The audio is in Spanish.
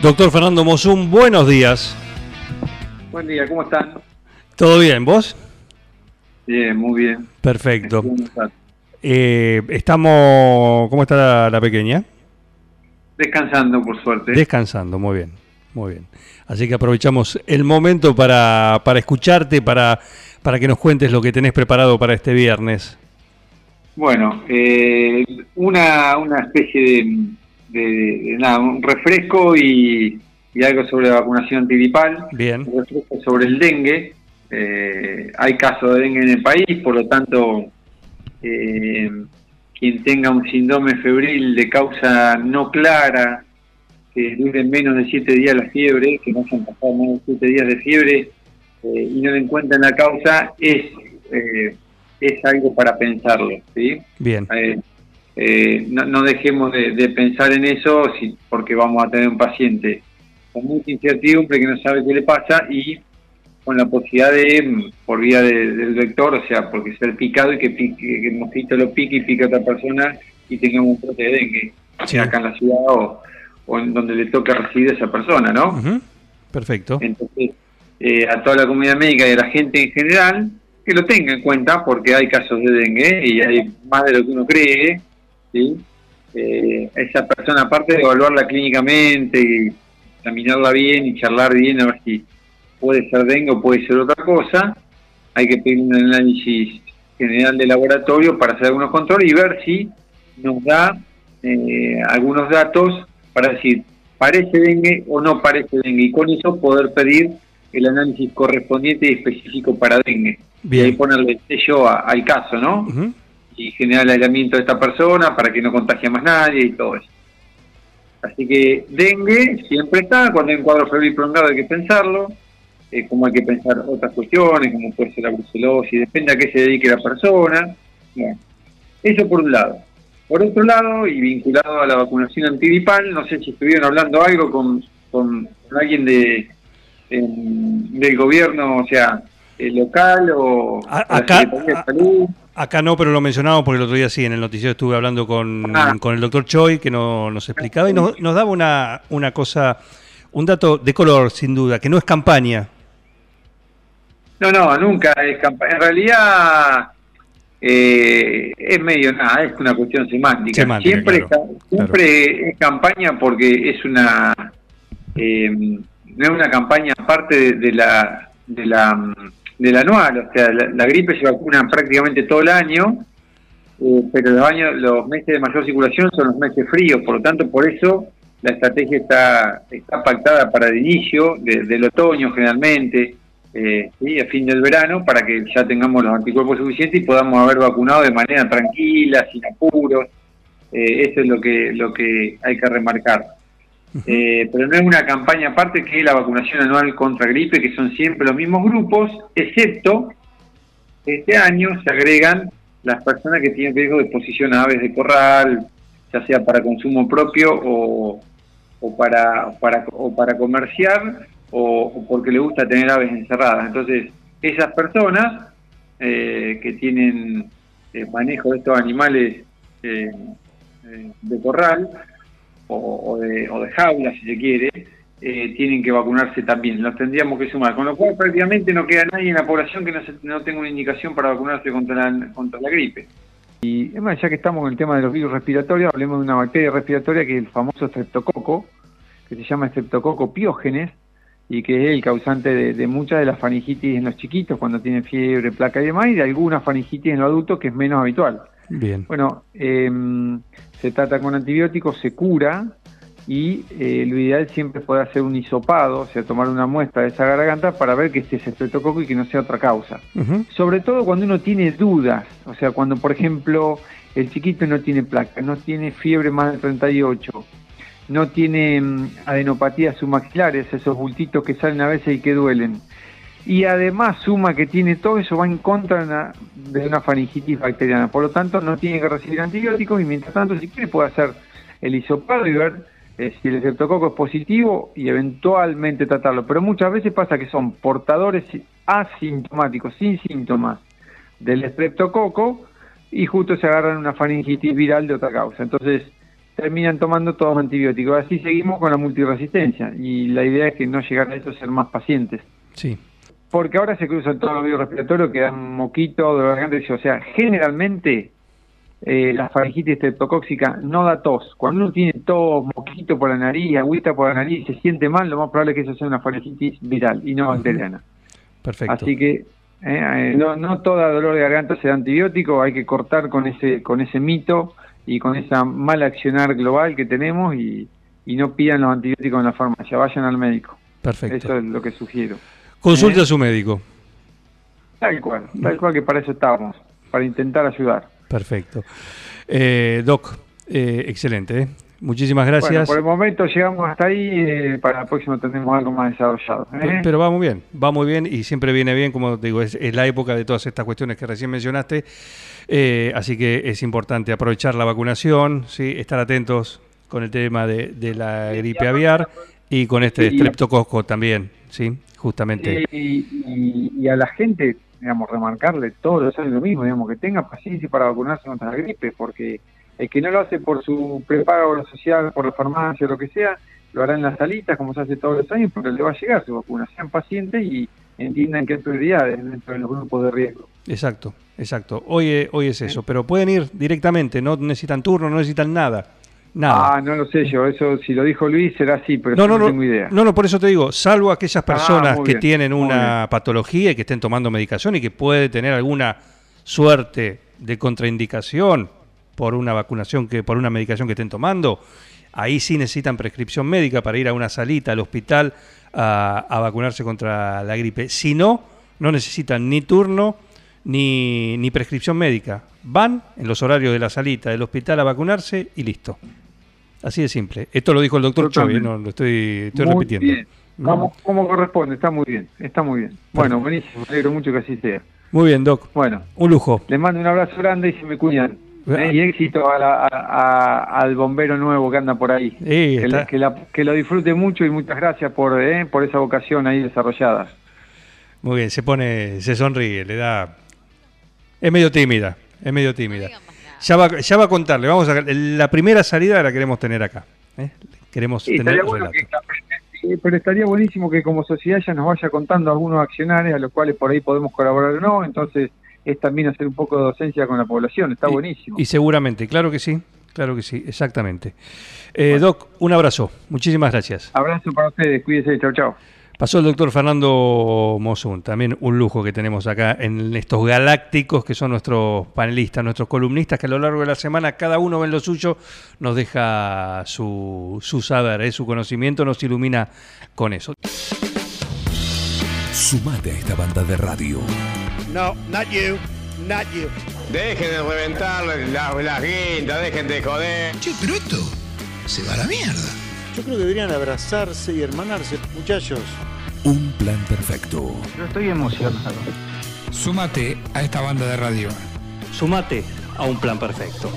Doctor Fernando Mosum, buenos días. Buen día, ¿cómo están? ¿Todo bien? ¿Vos? Bien, muy bien. Perfecto. Eh, estamos. ¿Cómo está la, la pequeña? Descansando, por suerte. Descansando, muy bien, muy bien. Así que aprovechamos el momento para, para escucharte, para, para que nos cuentes lo que tenés preparado para este viernes. Bueno, eh, una, una especie de, de- de nada, un refresco y, y algo sobre la vacunación antigripal. Bien, Un refresco sobre el dengue. Eh, hay casos de dengue en el país, por lo tanto, eh, quien tenga un síndrome febril de causa no clara, que dure menos de 7 días la fiebre, que no hayan pasado menos de 7 días de fiebre eh, y no le encuentran la causa, es, eh, es algo para pensarlo. ¿sí? bien, Eh, no, no dejemos de, de pensar en eso si- porque vamos a tener un paciente con mucha incertidumbre que no sabe qué le pasa y con la posibilidad de, mm, por vía de- del vector, o sea, porque ser picado y que, pique, que el mosquito lo pique y pique a otra persona y tengamos un brote de dengue, Sí. acá en la ciudad o, o en donde le toque residir esa persona, ¿no? Perfecto. Entonces, eh, a toda la comunidad médica y a la gente en general, que lo tenga en cuenta porque hay casos de dengue y hay más de lo que uno cree. ¿Sí? Eh, esa persona, aparte de evaluarla clínicamente y examinarla bien y charlar bien a ver si puede ser dengue o puede ser otra cosa, hay que pedir un análisis general de laboratorio para hacer algunos controles y ver si nos da eh, algunos datos para decir, parece dengue o no parece dengue, y con eso poder pedir el análisis correspondiente y específico para dengue. Y ahí ponerle el sello a- al caso, ¿no? Y generar el aislamiento de esta persona para que no contagie a más nadie y todo eso. Así que dengue siempre está, cuando hay un cuadro febril prolongado hay que pensarlo, eh, como hay que pensar otras cuestiones, como puede ser la brucelosis, depende a qué se dedique la persona. Bueno, eso por un lado. Por otro lado, y vinculado a la vacunación antigripal, no sé si estuvieron hablando algo con, con, alguien de em, del gobierno, o sea, eh, local o A- la acá- Secretaría de Salud. Acá no, pero lo mencionamos porque el otro día sí, en el noticiero estuve hablando con, Ah. con el doctor Choi, que no- nos explicaba y nos, nos daba una, una cosa, un dato de color, sin duda, que no es campaña. No, no, nunca es campaña. En realidad eh, es medio nada, es una cuestión semántica. Semántica, siempre claro, es, campaña porque es una eh, no es una campaña aparte de, de la de la del anual, o sea, la, gripe se vacuna prácticamente todo el año, eh, pero los años, los meses de mayor circulación son los meses fríos, por lo tanto, por eso la estrategia está, está pactada para el inicio de- del otoño generalmente, eh, ¿sí? a fin del verano, para que ya tengamos los anticuerpos suficientes y podamos haber vacunado de manera tranquila, sin apuros. Eh, eso es lo que, lo que hay que remarcar. Eh, pero no es una campaña aparte que la vacunación anual contra gripe, que son siempre los mismos grupos, excepto este año se agregan las personas que tienen riesgo de exposición a aves de corral, ya sea para consumo propio o, o para, para, o para comerciar o, porque le gusta tener aves encerradas. Entonces, esas personas eh, que tienen eh, manejo de estos animales eh, de corral o, de, o de jaula, si se quiere, eh, tienen que vacunarse también. Los tendríamos que sumar. Con lo cual, prácticamente no queda nadie en la población que no, se- tenga una indicación para vacunarse contra la, contra la gripe. Y es más, ya que estamos con el tema de los virus respiratorios, hablemos de una bacteria respiratoria que es el famoso streptococo, que se llama streptococo piógenes, y que es el causante de, de muchas de las faringitis en los chiquitos cuando tienen fiebre, placa y demás, y de algunas faringitis en los adultos que es menos habitual. Bien. Bueno, eh, se trata con antibióticos, se cura, y eh, lo ideal siempre es poder hacer un hisopado, o sea, tomar una muestra de esa garganta para ver que este es estreptococo y que no sea otra causa. Sobre todo cuando uno tiene dudas, o sea, cuando por ejemplo el chiquito no tiene placa, no tiene fiebre más de 38, no tiene mm, adenopatías submaxilares, esos bultitos que salen a veces y que duelen. Y además suma que tiene todo eso va en contra de una, faringitis bacteriana. Por lo tanto, no tiene que recibir antibióticos y mientras tanto, si quiere, puede hacer el hisopado y ver eh, si el estreptococo es positivo y eventualmente tratarlo. Pero muchas veces pasa que son portadores asintomáticos, sin síntomas del estreptococo y justo se agarran una faringitis viral de otra causa. Entonces terminan tomando todos antibióticos. Así seguimos con la multiresistencia y la idea es que no llegar a eso ser más pacientes. Sí. Porque ahora se cruzan todos los virus respiratorios que dan moquito, dolor de garganta, o sea, generalmente eh, la faringitis estreptocóxica no da tos. Cuando uno tiene tos, moquito por la nariz, agüita por la nariz, se siente mal, lo más probable es que eso sea una faringitis viral y no bacteriana. Perfecto. Así que eh, no, no toda dolor de garganta da antibiótico, hay que cortar con ese con ese mito y con esa mal accionar global que tenemos y, y no pidan los antibióticos en la farmacia, vayan al médico. Perfecto. Eso es lo que sugiero. Consulte ¿Eh? a su médico. Tal cual, tal cual que para eso estábamos, para intentar ayudar. Perfecto. Eh, Doc, eh, excelente. ¿eh? Muchísimas Bueno, gracias. por el momento llegamos hasta ahí, eh, para el próximo tendremos algo más desarrollado. Pero va muy bien, va muy bien y siempre viene bien, como te digo, es, es la época de todas estas cuestiones que recién mencionaste, así que es importante aprovechar la vacunación, ¿sí? estar atentos con el tema de, de la gripe aviar y con este Sí. streptococo también, ¿sí? justamente. y, y- y a la gente, digamos, remarcarle todos los años lo mismo, digamos, que tenga paciencia para vacunarse contra la gripe, porque el que no lo hace por su prepago social, por la farmacia o lo que sea, lo hará en las salitas, como se hace todos los años, pero le va a llegar su vacuna. Sean pacientes y entiendan que hay prioridades dentro de los grupos de riesgo. Exacto, exacto. Hoy, eh, hoy es eso, pero pueden ir directamente, no necesitan turno, no necesitan nada. Nada. Ah, no lo sé yo, eso si lo dijo Luis será así, pero No, no, tengo idea. no, no, por eso te digo, salvo aquellas personas muy que bien, tienen una patología y que estén tomando medicación y que puede tener alguna suerte de contraindicación por una vacunación que por una medicación que estén tomando, ahí sí necesitan prescripción médica para ir a una salita al hospital a, a vacunarse contra la gripe. Si no, no necesitan ni turno ni, ni prescripción médica. Van en los horarios de la salita del hospital a vacunarse y listo. Así de simple. Esto lo dijo el doctor Chovy, no lo estoy, estoy Muy repitiendo. bien. ¿no? Como, corresponde, está muy bien, está muy bien. Bueno, buenísimo, me alegro mucho que así sea. Muy bien, Doc. Bueno, Un lujo. les mando un abrazo grande y se me cuidan. ¿eh? Y éxito a la- a- a- al bombero nuevo que anda por ahí. Sí, que, está- la- que la- que lo disfrute mucho y muchas gracias por, ¿eh? por esa vocación ahí desarrollada. Muy bien, se pone, se sonríe, le da. Es medio tímida, es medio tímida. Ya va, ya va a contarle, vamos a la primera salida la queremos tener acá. ¿eh? Queremos Sí, tener bueno relato. que- pero estaría buenísimo que como sociedad ya nos vaya contando algunos accionarios a los cuales por ahí podemos colaborar o no, entonces es también hacer un poco de docencia con la población, está Y- buenísimo. Y seguramente, claro que sí, claro que sí, exactamente. Eh, Doc, un abrazo, muchísimas gracias. Abrazo para ustedes, cuídense, chau chau. Pasó el doctor Fernando Mosun, también un lujo que tenemos acá en estos galácticos que son nuestros panelistas, nuestros columnistas, que a lo largo de la semana cada uno en lo suyo, nos deja su, su saber, eh, su conocimiento, nos ilumina con eso. Sumate a esta banda de radio. No, not you, not you. Dejen de reventar las la guindas, dejen de joder. Che, pero esto se va a la mierda. Yo creo que deberían abrazarse y hermanarse, muchachos. Un plan perfecto. Yo estoy emocionado. Súmate a esta banda de radio. Sumate a un plan perfecto.